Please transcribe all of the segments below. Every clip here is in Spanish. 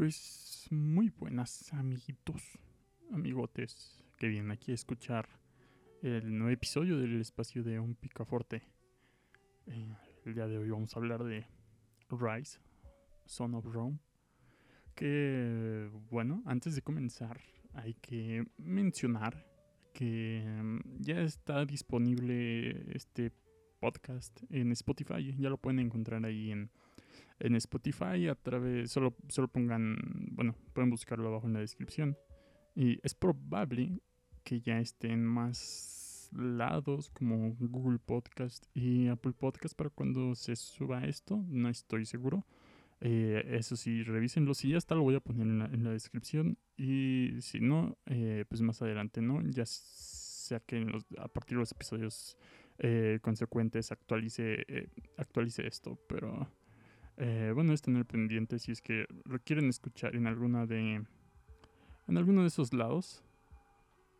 Pues muy buenas amiguitos, amigotes que vienen aquí a escuchar el nuevo episodio del espacio de un picaforte. Eh, el día de hoy vamos a hablar de Rise, Son of Rome. Que bueno, antes de comenzar hay que mencionar que mm, ya está disponible este podcast en Spotify. Ya lo pueden encontrar ahí en, en Spotify a través, solo, solo pongan, bueno, pueden buscarlo abajo en la descripción. Y es probable que ya estén más lados como Google Podcast y Apple Podcast para cuando se suba esto. No estoy seguro. Eh, eso sí, revísenlo. Si ya está, lo voy a poner en la, descripción. Y si no, eh, pues más adelante, ¿no? Ya sea que a partir de los episodios eh, consecuentes actualice, eh, actualice esto. Pero eh, bueno, es tener pendiente si es que lo quieren escuchar en alguna de. En alguno de esos lados.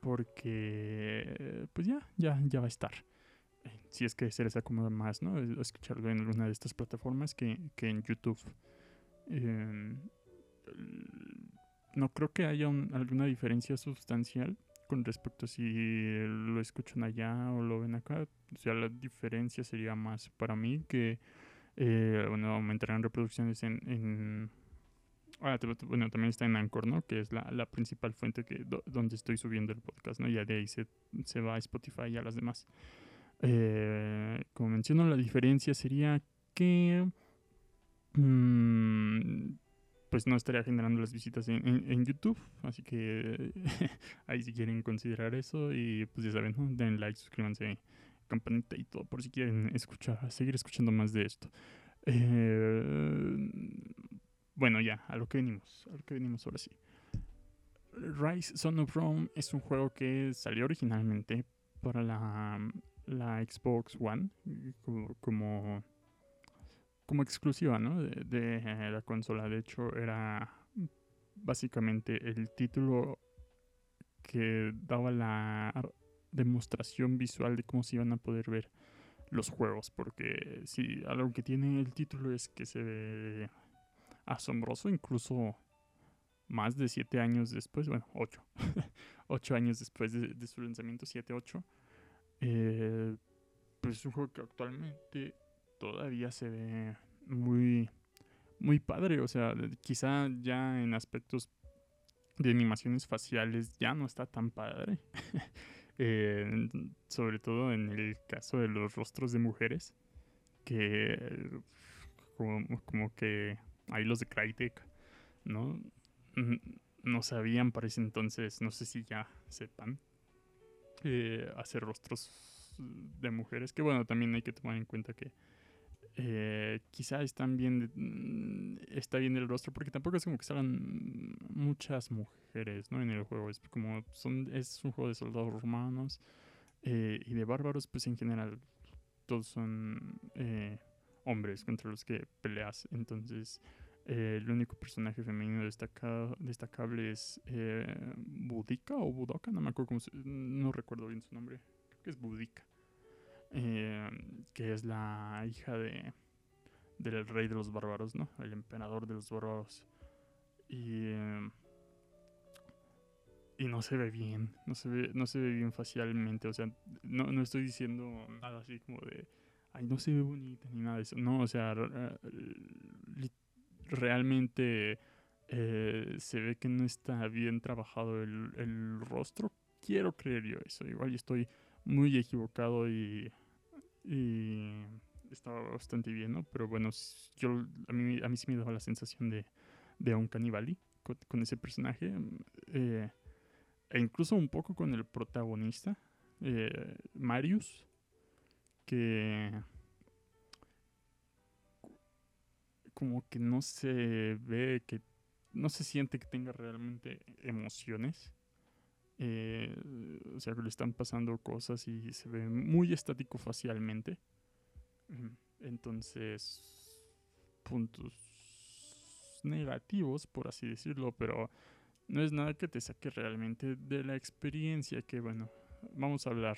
Porque pues ya, ya, ya va a estar. Si es que se les acomoda más, ¿no? Escucharlo en alguna de estas plataformas que, que en YouTube. Em, no creo que haya alguna diferencia sustancial con respecto a si lo escuchan allá o lo ven acá. O sea, la diferencia sería más para mí que, eh, bueno, aumentarán reproducciones en... en ah, bueno, también está en Anchor, ¿no? Que es la, principal fuente que donde estoy subiendo el podcast, ¿no? Ya de ahí se, se va a Spotify y a las demás. Eh, como menciono, la diferencia sería que... Mmm, pues no estaría generando las visitas en, YouTube. Así que ahí si quieren considerar eso. Y pues ya saben, ¿no? den like, suscríbanse, campanita y todo por si quieren escuchar, seguir escuchando más de esto. Eh, bueno, ya, a lo que venimos, a lo que venimos ahora sí. Rise Son of Rome es un juego que salió originalmente para la, la Xbox One como como exclusiva ¿no? de, la consola. De hecho, era básicamente el título que daba la demostración visual de cómo se iban a poder ver los juegos. Porque si algo que tiene el título es que se ve asombroso, incluso más de 7 años después, bueno, 8, 8 años después de, su lanzamiento, 7, 8. Eh, pues es un juego que actualmente todavía se ve muy, muy padre. O sea, quizá ya en aspectos de animaciones faciales ya no está tan padre. Eh, sobre todo en el caso de los rostros de mujeres. Que como, que ahí los de Crytek, ¿no? No sabían para ese entonces, no sé si ya sepan, eh, hacer rostros de mujeres. Que bueno, también hay que tomar en cuenta que eh, quizá están bien, mm, está bien el rostro, porque tampoco es como que salgan muchas mujeres, ¿no? En el juego, es como, son, es un juego de soldados romanos eh, y de bárbaros, pues en general todos son eh, hombres contra los que peleas, entonces el único personaje femenino destacado, destacable es Budica o Budoka, no me acuerdo cómo no recuerdo bien su nombre, creo que es Budica. Eh, que es la hija de del rey de los bárbaros, ¿no? El emperador de los bárbaros. Y, y no se ve bien, no se ve, no se ve bien facialmente, o sea, no, no estoy diciendo nada así como de, ay, no se ve bonita ni nada de eso, no, o sea, realmente eh, se ve que no está bien trabajado el, el rostro, quiero creer yo eso, igual estoy muy equivocado y, y estaba bastante bien, ¿no? Pero bueno, yo, a, mí, a mí sí me daba la sensación de, de un canibali con, ese personaje. Eh, e incluso un poco con el protagonista, eh, Marius, que como que no se ve que no se siente que tenga realmente emociones eh, o sea, que le están pasando cosas y se ve muy estático facialmente. Entonces, puntos negativos, por así decirlo, pero no es nada que te saque realmente de la experiencia que, bueno, vamos a hablar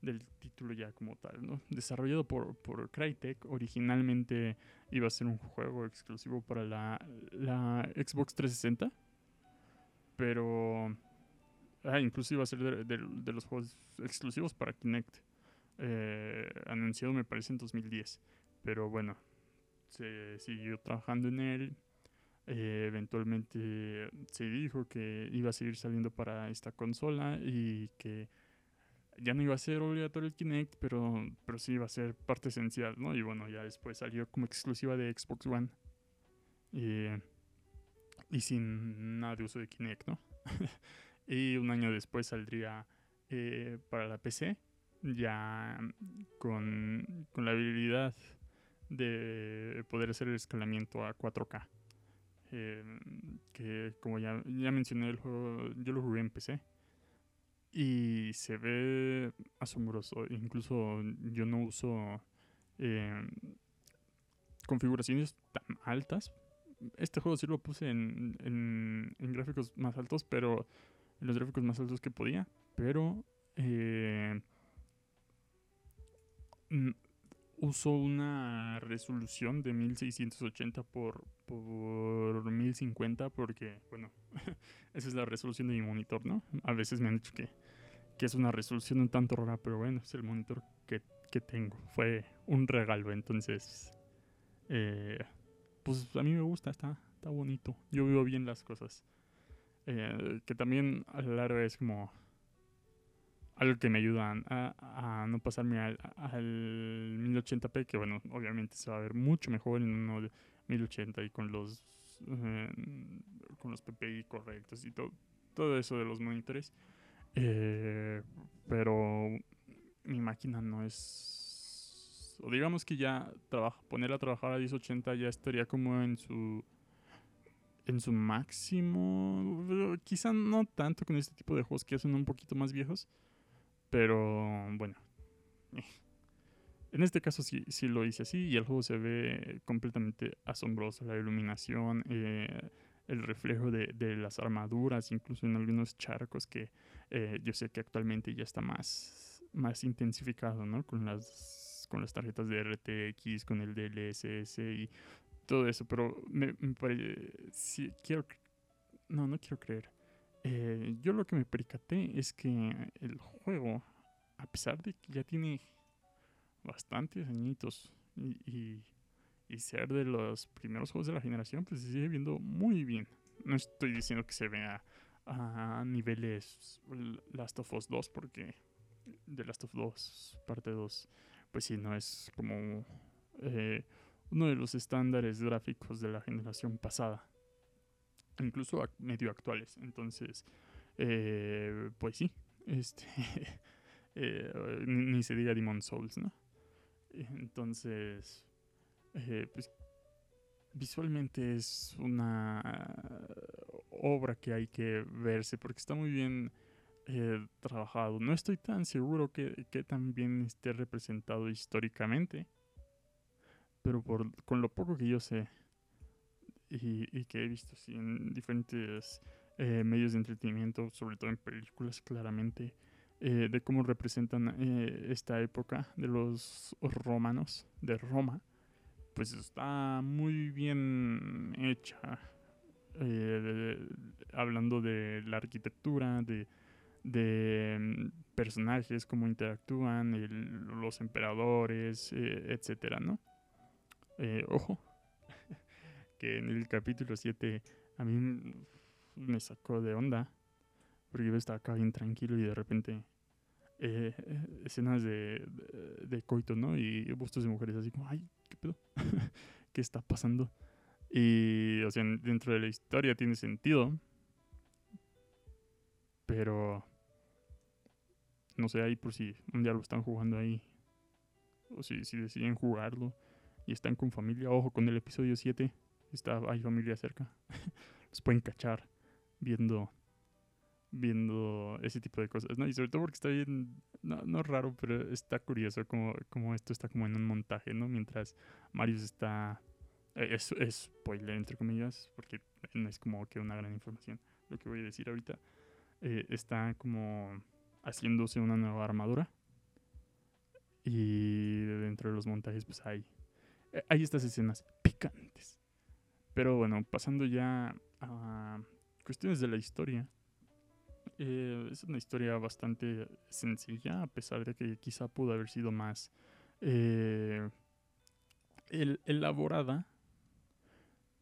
del título ya como tal, ¿no? Desarrollado por, por Crytek, originalmente iba a ser un juego exclusivo para la, la Xbox 360, pero ah, incluso iba a ser de, los juegos exclusivos para Kinect, eh, anunciado me parece en 2010, pero bueno, se siguió trabajando en él. Eh, eventualmente se dijo que iba a seguir saliendo para esta consola y que ya no iba a ser obligatorio el Kinect, pero, pero sí iba a ser parte esencial, ¿no? Y bueno, ya después salió como exclusiva de Xbox One. y sin nada de uso de Kinect, ¿no? y un año después saldría eh, para la PC, ya con, con, la habilidad de poder hacer el escalamiento a 4K. Eh, que como ya, ya mencioné el juego, yo lo jugué en PC y se ve asombroso. Incluso yo no uso eh, configuraciones tan altas. Este juego sí lo puse en, en, gráficos más altos, pero en los gráficos más altos que podía. Pero eh, uso una resolución de 1680 por, por 1050 porque, bueno, esa es la resolución de mi monitor, ¿no? A veces me han dicho que, que es una resolución un tanto rara, pero bueno, es el monitor que, que tengo. Fue un regalo, entonces, eh, pues a mí me gusta, está, está bonito. Yo veo bien las cosas. Eh, que también a la larga es como algo que me ayuda a, no pasarme al, 1080p, que bueno, obviamente se va a ver mucho mejor en uno de 1080 y con los eh, con los PPI correctos y todo, todo eso de los monitores. Eh, pero mi máquina no es... O digamos que ya trabaja, ponerla a trabajar a 1080 ya estaría como en su en su máximo. Quizá no tanto con este tipo de juegos que son un poquito más viejos. Pero bueno. En este caso sí, sí lo hice así y el juego se ve completamente asombroso. La iluminación, eh, el reflejo de, de, las armaduras, incluso en algunos charcos que eh, yo sé que actualmente ya está más, más intensificado, ¿no? Con las, con las tarjetas de RTX, con el DLSS y todo eso. Pero me, parece... quiero... No, no quiero creer. Eh, yo lo que me percaté es que el juego, a pesar de que ya tiene bastantes añitos y, ser de los primeros juegos de la generación, pues se sigue viendo muy bien. No estoy diciendo que se vea a niveles Last of Us 2 porque The Last of Us parte 2 pues sí no es como eh, uno de los estándares gráficos de la generación pasada incluso medio actuales. Entonces, eh, pues sí, este, eh, ni, se diga Demon Souls, ¿no? Entonces, eh, pues visualmente es una obra que hay que verse porque está muy bien trabajado. No estoy tan seguro que, que también esté representado históricamente, pero por, con lo poco que yo sé, y, que he visto en diferentes eh, medios de entretenimiento, sobre todo en películas claramente, eh, de cómo representan eh, esta época de los romanos, de Roma, pues está muy bien hecha. hablando de la arquitectura, de, de mm, personajes, cómo interactúan, los emperadores, etcétera, ¿no? Ojo, que en el capítulo 7 a mí me sacó de onda. Porque yo estaba acá bien tranquilo y de repente eh, escenas de, de, coito, ¿no? Y bustos de mujeres así como, ay, ¿qué pedo? ¿Qué está pasando? Y, o sea, dentro de la historia tiene sentido. Pero, no sé, ahí por si un día lo están jugando ahí. O si, si deciden jugarlo y están con familia. Ojo con el episodio 7 está, hay familia cerca, los pueden cachar viendo viendo ese tipo de cosas, ¿no? Y sobre todo porque está bien, no, no raro, pero está curioso como, como esto está como en un montaje, ¿no? Mientras Marius está, eh, es, es spoiler entre comillas, porque no es como que una gran información lo que voy a decir ahorita, eh, está como haciéndose una nueva armadura Y dentro de los montajes, pues hay, hay estas escenas picantes. Pero bueno, pasando ya a cuestiones de la historia. Eh, es una historia bastante sencilla, a pesar de que quizá pudo haber sido más eh, elaborada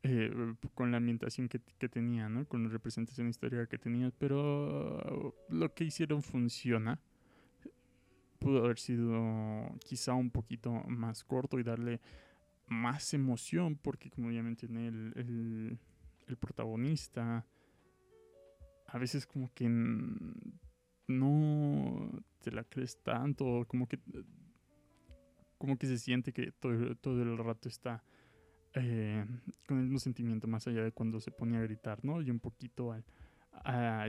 eh, con la ambientación que, tenía, ¿no? Con la representación histórica que tenía, pero lo que hicieron funciona. Pudo haber sido quizá un poquito más corto y darle más emoción, porque como ya mencioné, el, el, protagonista a veces como que no te la crees tanto, como que como que se siente que todo, todo el rato está eh, con el mismo sentimiento más allá de cuando se pone a gritar, ¿no? Y un poquito al,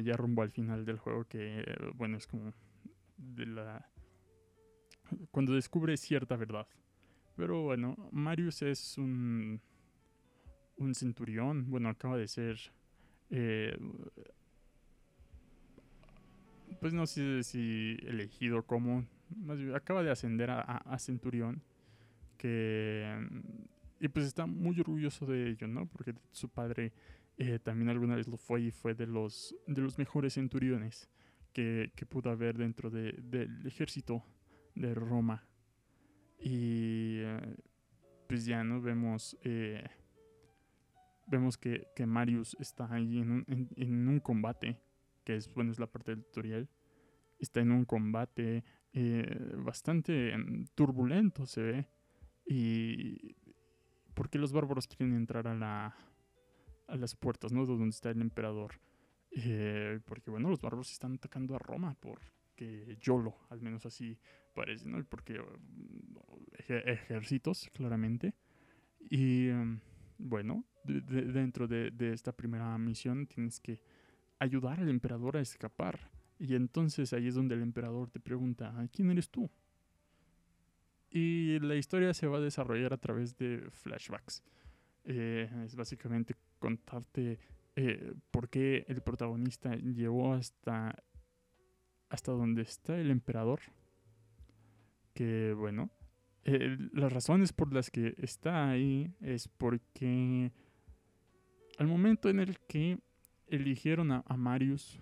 ya rumbo al final del juego que, bueno, es como de la... cuando descubre cierta verdad. Pero bueno, Marius es un, un centurión, bueno, acaba de ser... Eh, pues no sé si elegido como, más bien, acaba de ascender a, centurión, que y pues está muy orgulloso de ello, ¿no? Porque su padre eh, también alguna vez lo fue y fue de los, de los mejores centuriones que, que pudo haber dentro de, del ejército de Roma. Y eh, pues ya, ¿no? Vemos, eh, vemos que, que, Marius está ahí en un, combate, que es, bueno, es la parte del tutorial. Está en un combate bastante mm, turbulento, se ve. Y por qué los bárbaros quieren entrar a, la, a las puertas, ¿no? Donde está el emperador. Eh, porque, bueno, los bárbaros están atacando a Roma porque Yolo, al menos así parece, ¿no? Porque ejércitos, claramente. Y, em, bueno, dentro de, de esta primera misión tienes que ayudar al emperador a escapar. Y entonces ahí es donde el emperador te pregunta, ¿quién eres tú? Y la historia se va a desarrollar a través de flashbacks. Eh, es básicamente contarte eh, por qué el protagonista llegó hasta, hasta donde está el emperador. Que bueno, eh, las razones por las que está ahí es porque al momento en el que eligieron a, Marius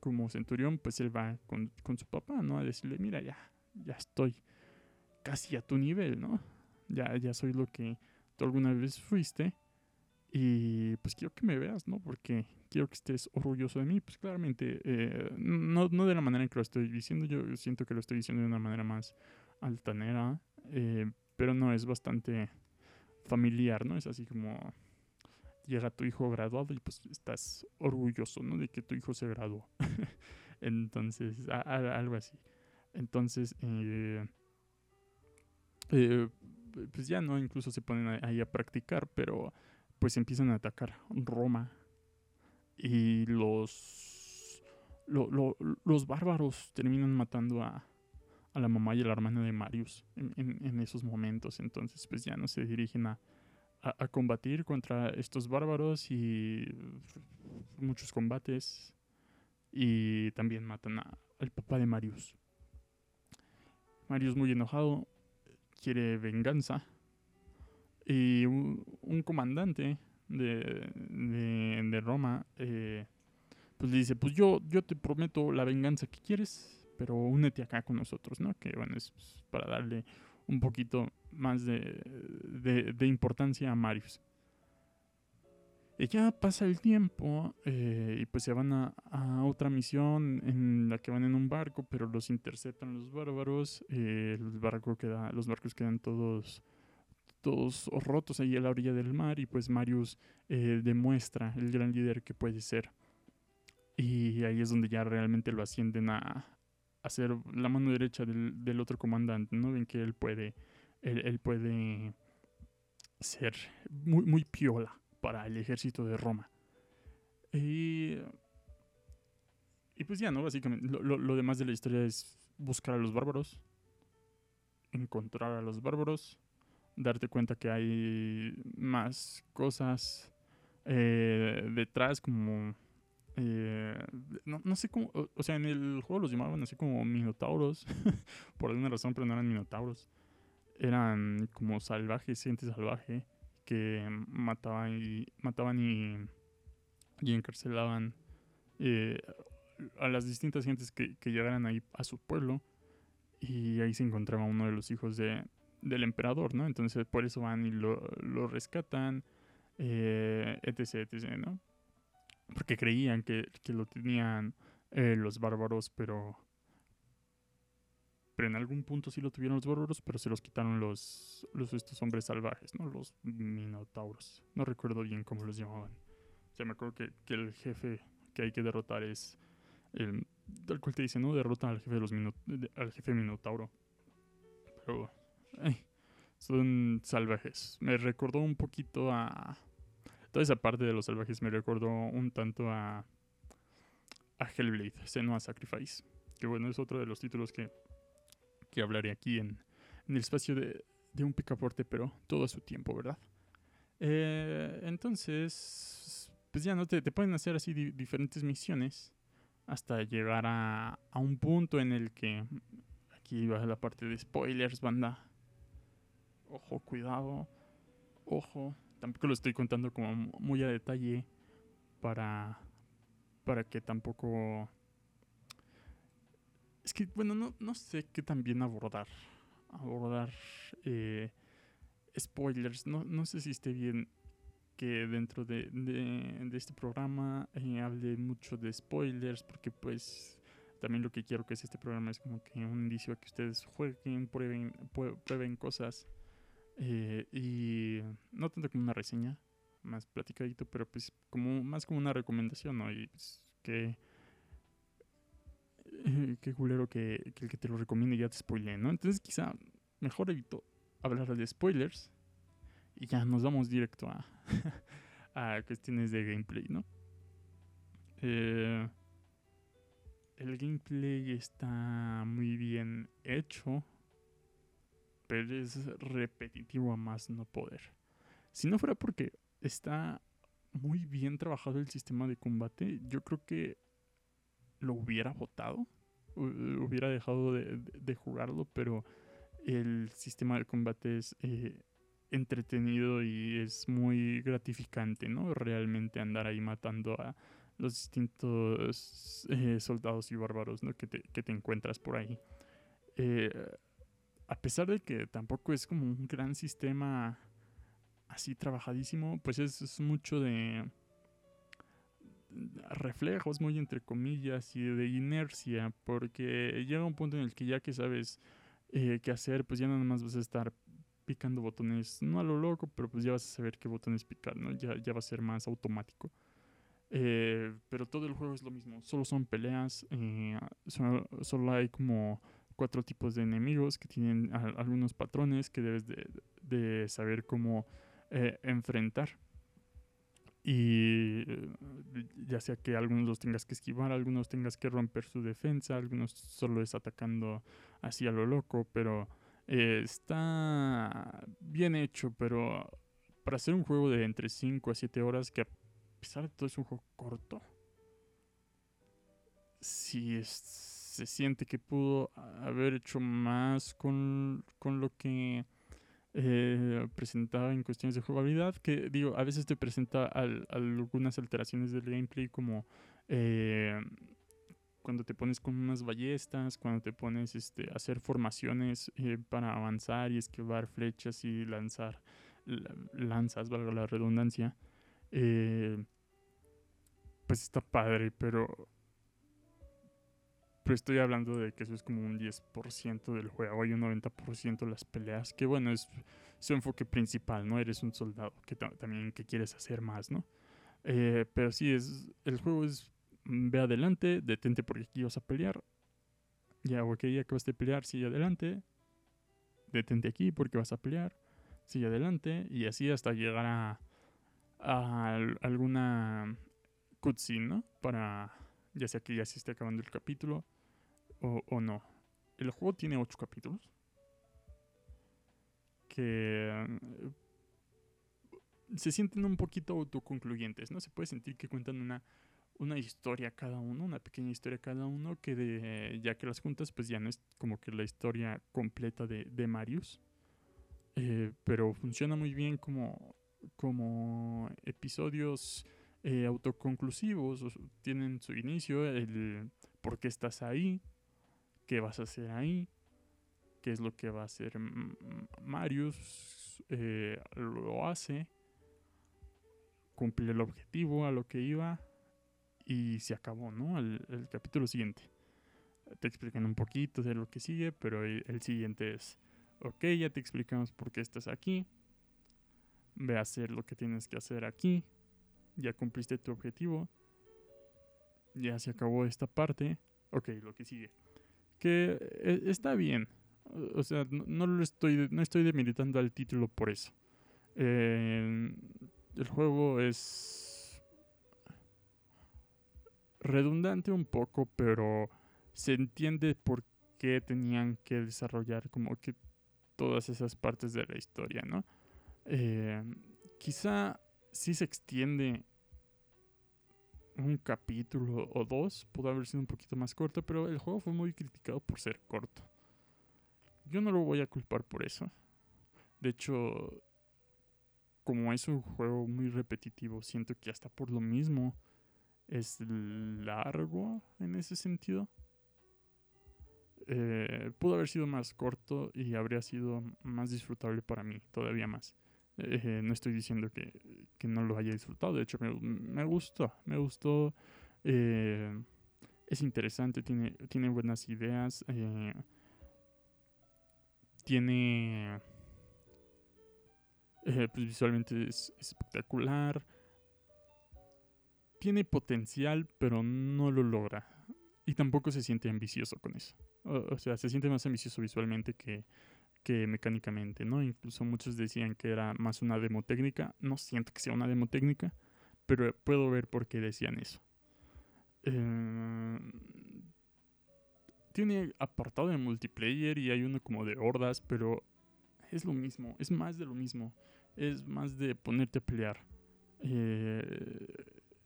como centurión, pues él va con, con, su papá, ¿no? A decirle, mira, ya, ya estoy casi a tu nivel, ¿no? Ya, ya soy lo que tú alguna vez fuiste. Y pues quiero que me veas, ¿no? Porque quiero que estés orgulloso de mí. Pues claramente, eh, no, no, de la manera en que lo estoy diciendo, yo siento que lo estoy diciendo de una manera más altanera, eh, pero no, es bastante familiar, ¿no? Es así como llega tu hijo graduado y pues estás orgulloso, ¿no? De que tu hijo se graduó. Entonces, algo así. Entonces, eh, pues ya no, incluso se ponen ahí a practicar, pero pues empiezan a atacar Roma y los, los bárbaros terminan matando a, a, la mamá y a la hermana de Marius en, esos momentos, entonces pues ya no se dirigen a, a, combatir contra estos bárbaros y muchos combates y también matan al papá de Marius. Marius muy enojado quiere venganza. Y un, comandante de, de, Roma eh, pues le dice, pues yo, yo te prometo la venganza que quieres, pero únete acá con nosotros, ¿no? Que bueno, es para darle un poquito más de, de importancia a Marius. Y ya pasa el tiempo eh, y pues se van a, otra misión en la que van en un barco, pero los interceptan los bárbaros. Eh, barco queda, los barcos quedan todos, todos rotos ahí a la orilla del mar y pues Marius eh, demuestra el gran líder que puede ser. Y ahí es donde ya realmente lo ascienden a, a ser la mano derecha del, otro comandante, ¿no? Ven que él puede, él, puede ser muy, muy piola para el ejército de Roma. Y, y pues ya, ¿no? Básicamente, lo, demás de la historia es buscar a los bárbaros, encontrar a los bárbaros, darte cuenta que hay más cosas eh, detrás, como Eh, no, no, sé cómo, o, sea, en el juego los llamaban así como minotauros, por alguna razón, pero no eran minotauros. Eran como salvajes, gente salvaje, que mataban y, mataban y, y encarcelaban eh, a las distintas gentes que, que, llegaran ahí a su pueblo. Y ahí se encontraba uno de los hijos de, del emperador, ¿no? Entonces por eso van y lo, lo rescatan, eh, etc, etc, ¿no? Porque creían que, que lo tenían eh, los bárbaros, pero... Pero en algún punto sí lo tuvieron los bárbaros, pero se los quitaron los, los estos hombres salvajes, ¿no? Los minotauros. No recuerdo bien cómo los llamaban. O sea, me acuerdo que, que el jefe que hay que derrotar es el, cual te dice, ¿no? Derrotan al jefe de los al jefe minotauro. Pero son salvajes. Me recordó un poquito a toda esa parte de los salvajes me recordó un tanto a a Hellblade, Senua Sacrifice, que bueno, es otro de los títulos que que hablaré aquí en, en el espacio de, de un picaporte, pero todo a su tiempo, ¿verdad? Eh, entonces, pues ya no te, te pueden hacer así diferentes misiones hasta llegar a, a, un punto en el que aquí va la parte de spoilers, banda. Ojo, cuidado. Ojo. Tampoco lo estoy contando como muy a detalle para para que tampoco es que bueno no, no sé qué también abordar abordar eh, spoilers no, no sé si esté bien que dentro de, de, este programa eh, hable mucho de spoilers, porque pues también lo que quiero que es este programa es como que un indicio a que ustedes jueguen, prueben, prueben cosas. Eh, y no tanto como una reseña, más platicadito, pero pues como más como una recomendación, ¿no? Y pues que... Eh, qué culero que, que, el que te lo recomiende ya te spoile, ¿no? Entonces quizá mejor evito hablar de spoilers y ya nos vamos directo a, a cuestiones de gameplay, ¿no? Eh, el gameplay está muy bien hecho, pero es repetitivo a más no poder. Si no fuera porque está muy bien trabajado el sistema de combate, yo creo que lo hubiera votado, hubiera dejado de, jugarlo, pero el sistema de combate es eh, entretenido y es muy gratificante, ¿no? Realmente andar ahí matando a los distintos eh, soldados y bárbaros que, te, que, te, encuentras por ahí. Eh, a pesar de que tampoco es como un gran sistema así trabajadísimo, pues es, mucho de reflejos, muy entre comillas, y de inercia, porque llega un punto en el que ya que sabes eh, qué hacer, pues ya nada más vas a estar picando botones, no a lo loco, pero pues ya vas a saber qué botones picar, ¿no? Ya, ya va a ser más automático. Eh, pero todo el juego es lo mismo, solo son peleas, eh, solo, hay como cuatro tipos de enemigos que tienen algunos patrones que debes de, saber cómo eh, enfrentar. Y ya sea que algunos los tengas que esquivar, algunos tengas que romper su defensa, algunos solo es atacando así a lo loco, pero eh, está bien hecho, pero para hacer un juego de entre 5 a 7 horas, que a pesar de todo es un juego corto, sí se siente que pudo haber hecho más con, con lo que eh, presentaba en cuestiones de jugabilidad. Que digo, a veces te presenta algunas alteraciones del gameplay como... Eh, cuando te pones con unas ballestas, cuando te pones este, a hacer formaciones eh, para avanzar y esquivar flechas y lanzar lanzas, valga la redundancia, eh, pues está padre, pero, pero estoy hablando de que eso es como un 10% del juego y un 90% de las peleas, que bueno, es su enfoque principal, ¿no? Eres un soldado que también que quieres hacer más, ¿no? Eh, pero sí, es, el juego es Mm, ve adelante, detente porque aquí vas a pelear. Ya, ok, ya que vas a pelear, sigue adelante. Detente aquí porque vas a pelear. Sigue adelante. Y así hasta llegar a, a alguna cutscene, ¿no? Para, ya sea que ya se esté acabando el capítulo o, o no. El juego tiene ocho capítulos. Que se sienten un poquito autoconcluyentes, ¿no? Se puede sentir que cuentan una una historia cada uno, una pequeña historia cada uno, que de, ya que las juntas, pues ya no es como que la historia completa de, de Marius. Eh, pero funciona muy bien como, como episodios eh, autoconclusivos, tienen su inicio, el por qué estás ahí, qué vas a hacer ahí, qué es lo que va a hacer Marius, eh, lo hace, cumple el objetivo a lo que iba y se acabó, ¿no? El, capítulo siguiente. Te explican un poquito de lo que sigue, pero el, siguiente es, ok, ya te explicamos por qué estás aquí, ve a hacer lo que tienes que hacer aquí, ya cumpliste tu objetivo, ya se acabó esta parte, ok, lo que sigue. Que eh, está bien, o sea, no, lo estoy, no estoy al título por eso. el juego es redundante un poco, pero se entiende por qué tenían que desarrollar como que todas esas partes de la historia, ¿no? Eh, quizá si se extiende un capítulo o dos, pudo haber sido un poquito más corto, pero el juego fue muy criticado por ser corto. Yo no lo voy a culpar por eso. De hecho, como es un juego muy repetitivo, siento que hasta por lo mismo es largo en ese sentido. Eh, pudo haber sido más corto y habría sido más disfrutable para mí, todavía más. Eh, no estoy diciendo que, no lo haya disfrutado, de hecho me, gustó, me gustó. Eh, es interesante, tiene, tiene buenas ideas, eh, tiene... pues visualmente es, espectacular. Tiene potencial, pero no lo logra. Y tampoco se siente ambicioso con eso. o sea, se siente más ambicioso visualmente que, que mecánicamente, ¿no? Incluso muchos decían que era más una demo técnica. No siento que sea una demo técnica, pero puedo ver por qué decían eso. Eh, tiene apartado de multiplayer y hay uno como de hordas, pero es lo mismo, es más de lo mismo. Es más de ponerte a pelear. Eh,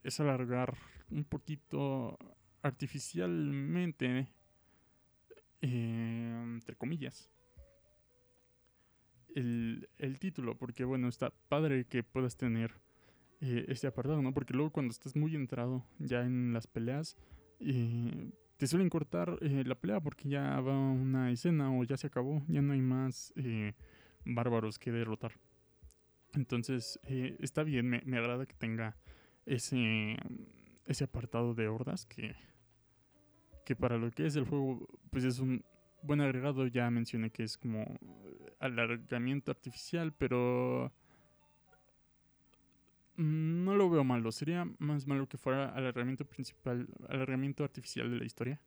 es alargar un poquito artificialmente, eh, entre comillas, el, título, porque bueno, está padre que puedas tener eh, este apartado, ¿no? Porque luego cuando estás muy entrado ya en las peleas, eh, te suelen cortar eh, la pelea porque ya va una escena o ya se acabó, ya no hay más bárbaros que derrotar. Entonces, está bien, me, me, agrada que tenga ese, ese apartado de hordas que, que para lo que es el juego, pues es un buen agregado. Ya mencioné que es como alargamiento artificial, pero no lo veo malo. Sería más malo que fuera alargamiento principal, alargamiento artificial de la historia.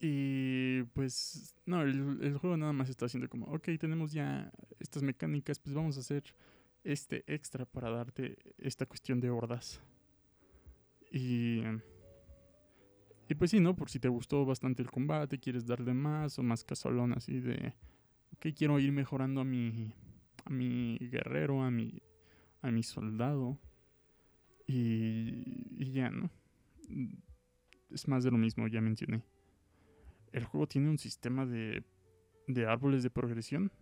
Y pues, no, el, juego nada más está haciendo como, ok, tenemos ya estas mecánicas, pues vamos a hacer este extra para darte esta cuestión de hordas. Y, y pues sí, ¿no? Por si te gustó bastante el combate, quieres darle más o más casolón así de que quiero ir mejorando a mi, a mi guerrero, a mi, a mi soldado. Y, y ya, ¿no? Es más de lo mismo, ya mencioné. El juego tiene un sistema de, de árboles de progresión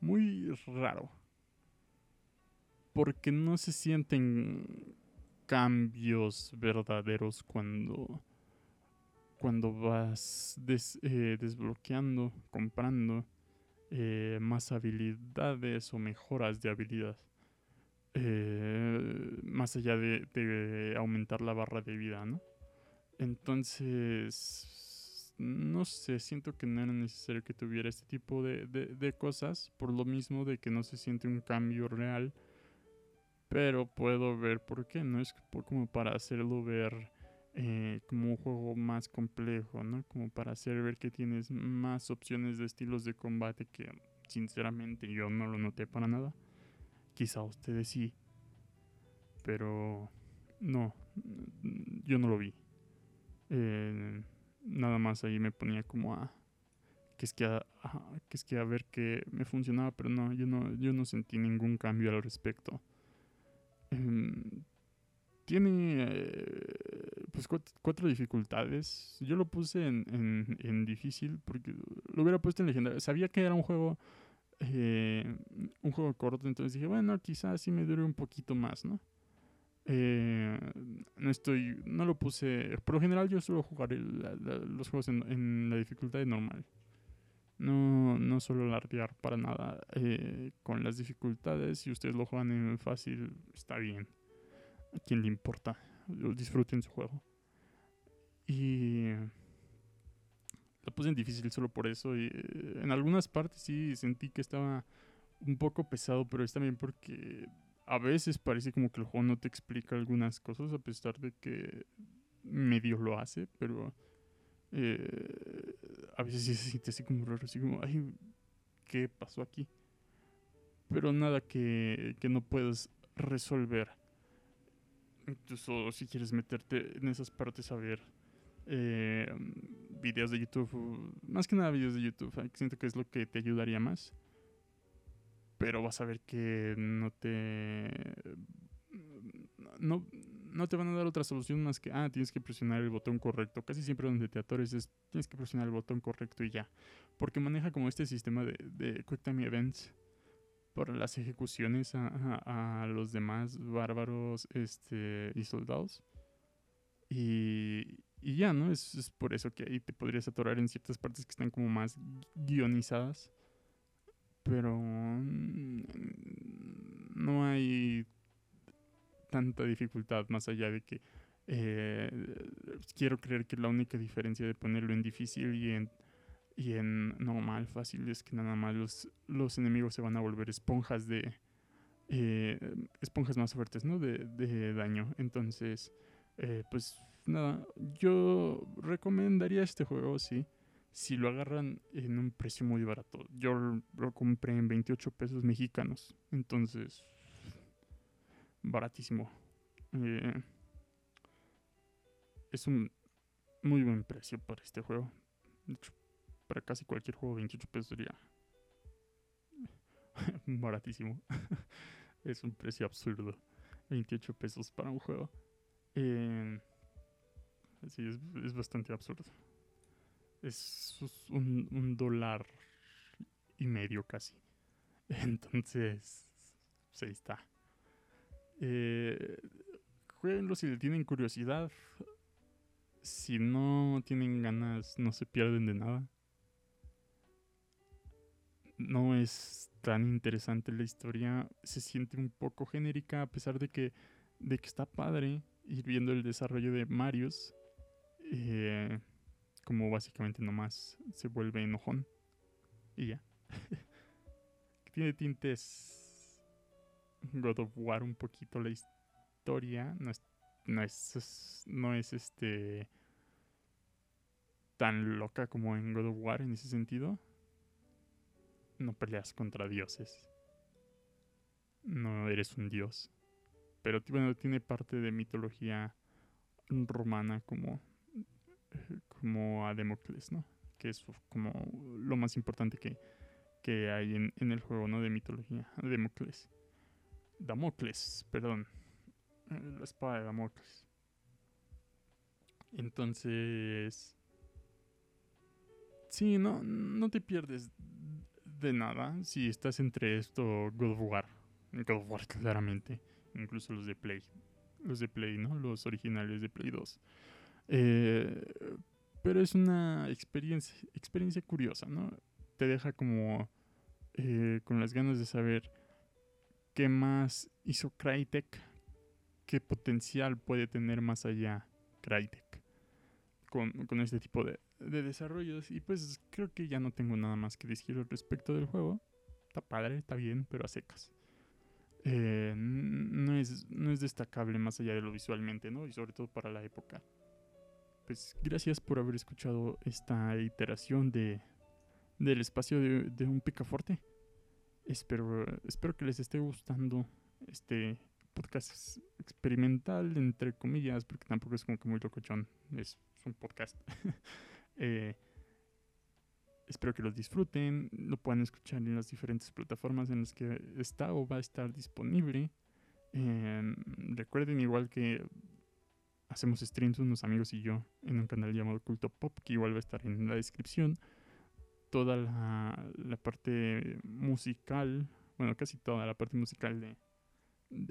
muy raro. Porque no se sienten cambios verdaderos cuando cuando vas eh, desbloqueando, comprando eh, más habilidades o mejoras de habilidad. Eh, más allá de, aumentar la barra de vida, ¿no? Entonces, no sé, siento que no era necesario que tuviera este tipo de, de cosas, por lo mismo de que no se siente un cambio real, pero puedo ver por qué, no es como para hacerlo ver eh, como un juego más complejo, ¿no? Como para hacer ver que tienes más opciones de estilos de combate que sinceramente yo no lo noté para nada. Quizá ustedes sí, pero no, yo no lo vi. Eh, nada más ahí me ponía como a que es que a, que es que a ver que me funcionaba, pero no, yo no, yo no sentí ningún cambio al respecto. Em, tiene eh, pues cuatro, dificultades. Yo lo puse en, en, difícil porque lo hubiera puesto en legendario. Sabía que era un juego eh, un juego corto, entonces dije, bueno, quizás sí me dure un poquito más, ¿no? Eh, no estoy, no lo puse. Por lo general yo suelo jugar los juegos en, la dificultad normal. No, no suelo lardear para nada con las dificultades. Si ustedes lo juegan en fácil, está bien a quien le importa. Disfruten su juego. Y lo puse en difícil solo por eso. Y eh, en algunas partes sí sentí que estaba un poco pesado, pero es también porque a veces parece como que el juego no te explica algunas cosas, a pesar de que medio lo hace, pero eh, a veces sí se siente así como raro, así como, ay, ¿qué pasó aquí? Pero nada que, que no puedas resolver. Incluso si quieres meterte en esas partes a ver eh, videos de YouTube, más que nada videos de YouTube, siento que es lo que te ayudaría más. Pero vas a ver que no te. No, no te van a dar otra solución más que, ah, tienes que presionar el botón correcto. Casi siempre donde te atores es, tienes que presionar el botón correcto y ya. Porque maneja como este sistema de, de Quick Time Events por las ejecuciones a, los demás bárbaros este, y soldados. Y, y ya, ¿no? Es, por eso que ahí te podrías atorar en ciertas partes que están como más guionizadas. Pero mm, no hay tanta dificultad más allá de que eh, quiero creer que la única diferencia de ponerlo en difícil y en y en normal, fácil, es que nada más los, los enemigos se van a volver esponjas de... Eh, esponjas más fuertes, ¿no? De, de daño. Entonces, eh, pues nada, yo recomendaría este juego, sí. Si lo agarran en un precio muy barato. Yo lo compré en 28 pesos mexicanos. Entonces, baratísimo. Eh, es un muy buen precio para este juego. De hecho, para casi cualquier juego 28 pesos sería baratísimo. es un precio absurdo. 28 pesos para un juego. Eh, sí, es, bastante absurdo. Es un, dólar y medio casi. Entonces, pues ahí está. Eh, jueguenlo si le tienen curiosidad. Si no tienen ganas, no se pierden de nada no es tan interesante la historia, se siente un poco genérica a pesar de que, de que está padre ir viendo el desarrollo de Marius, eh, como básicamente nomás se vuelve enojón y ya. Tiene tintes God of War un poquito la historia, no es, no es, no es este tan loca como en God of War en ese sentido no peleas contra dioses. No eres un dios. Pero bueno, tiene parte de mitología romana como, como a Democles, ¿no? Que es como lo más importante que, que hay en, el juego, ¿no? De mitología. Democles. Damocles, perdón. La espada de Damocles. Entonces... Sí, no, no te pierdes de nada si estás entre esto God of War. God of War claramente. Incluso los de Play. Los de Play, ¿no? Los originales de Play 2. Eh, pero es una experiencia, experiencia curiosa, ¿no? Te deja como eh, con las ganas de saber qué más hizo Crytek, qué potencial puede tener más allá Crytek con, con este tipo de, de desarrollos. Y pues creo que ya no tengo nada más que decir al respecto del juego. Está padre, está bien, pero a secas. Eh, no, es, no es destacable más allá de lo visualmente, ¿no? Y sobre todo para la época. Pues gracias por haber escuchado esta iteración de, del espacio de, de un picaforte. Espero, espero que les esté gustando este podcast experimental, entre comillas, porque tampoco es como que muy locochón. Es un podcast. Eh, espero que los disfruten, lo puedan escuchar en las diferentes plataformas en las que está o va a estar disponible. Em, recuerden igual que hacemos streams unos amigos y yo en un canal llamado Culto Pop, que igual va a estar en la descripción. Toda la, la parte musical, bueno, casi toda la parte musical de,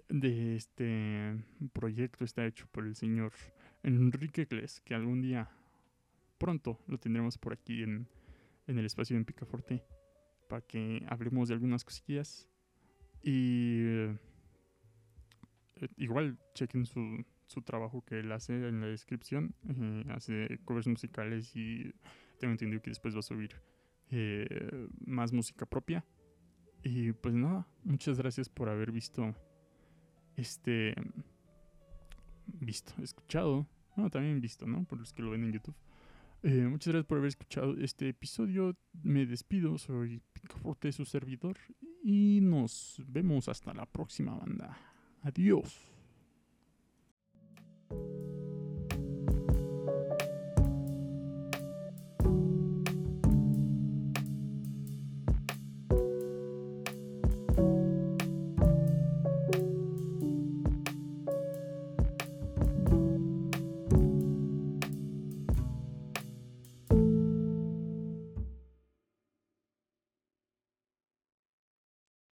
de este proyecto está hecho por el señor Enrique Gles, que algún día pronto lo tendremos por aquí en, en el espacio en Picaforte para que hablemos de algunas cosillas. Y eh, igual chequen su, su trabajo que él hace en la descripción. Eh, hace covers musicales y tengo entendido que después va a subir eh, más música propia. Y pues nada, muchas gracias por haber visto este visto, escuchado, no, también visto, ¿no? Por los que lo ven en YouTube. Eh, muchas gracias por haber escuchado este episodio. Me despido, soy Picaforte, su servidor, y nos vemos hasta la próxima banda. Adiós.